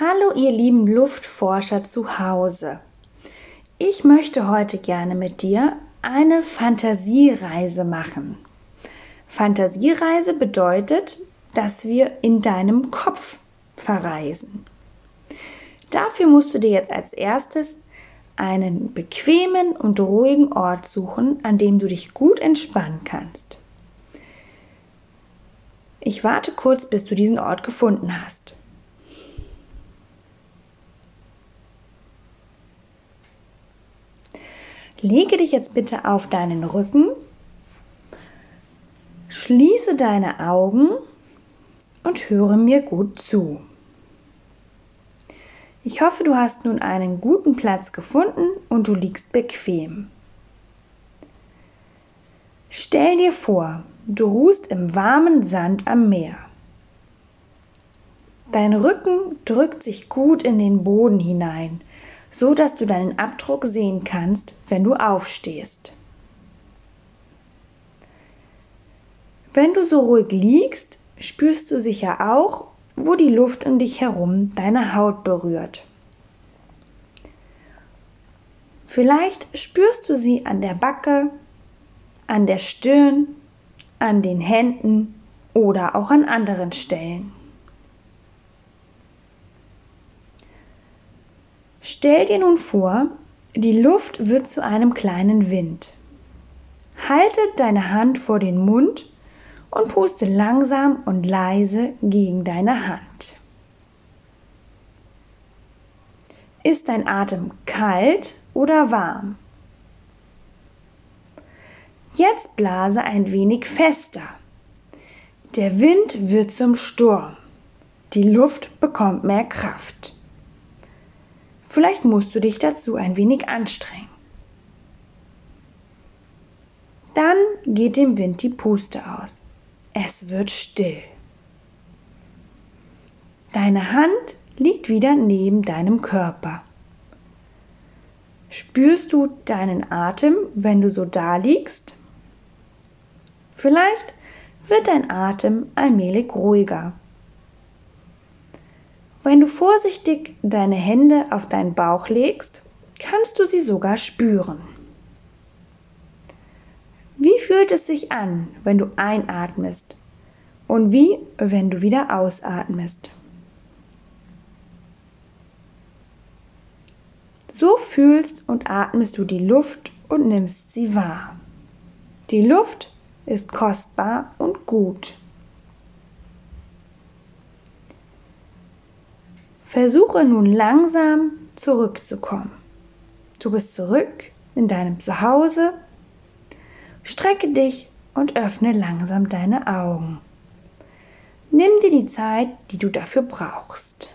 Hallo ihr lieben Luftforscher zu Hause. Ich möchte heute gerne mit dir eine Fantasiereise machen. Fantasiereise bedeutet, dass wir in deinem Kopf verreisen. Dafür musst du dir jetzt als erstes einen bequemen und ruhigen Ort suchen, an dem du dich gut entspannen kannst. Ich warte kurz, bis du diesen Ort gefunden hast. Lege dich jetzt bitte auf deinen Rücken, schließe deine Augen und höre mir gut zu. Ich hoffe, du hast nun einen guten Platz gefunden und du liegst bequem. Stell dir vor, du ruhst im warmen Sand am Meer. Dein Rücken drückt sich gut in den Boden hinein so dass du deinen Abdruck sehen kannst, wenn du aufstehst. Wenn du so ruhig liegst, spürst du sicher auch, wo die Luft um dich herum deine Haut berührt. Vielleicht spürst du sie an der Backe, an der Stirn, an den Händen oder auch an anderen Stellen. Stell dir nun vor, die Luft wird zu einem kleinen Wind. Halte deine Hand vor den Mund und puste langsam und leise gegen deine Hand. Ist dein Atem kalt oder warm? Jetzt blase ein wenig fester. Der Wind wird zum Sturm. Die Luft bekommt mehr Kraft. Vielleicht musst du dich dazu ein wenig anstrengen. Dann geht dem Wind die Puste aus. Es wird still. Deine Hand liegt wieder neben deinem Körper. Spürst du deinen Atem, wenn du so da liegst? Vielleicht wird dein Atem allmählich ruhiger. Wenn du vorsichtig deine Hände auf deinen Bauch legst, kannst du sie sogar spüren. Wie fühlt es sich an, wenn du einatmest und wie, wenn du wieder ausatmest? So fühlst und atmest du die Luft und nimmst sie wahr. Die Luft ist kostbar und gut. Versuche nun langsam zurückzukommen. Du bist zurück in deinem Zuhause. Strecke dich und öffne langsam deine Augen. Nimm dir die Zeit, die du dafür brauchst.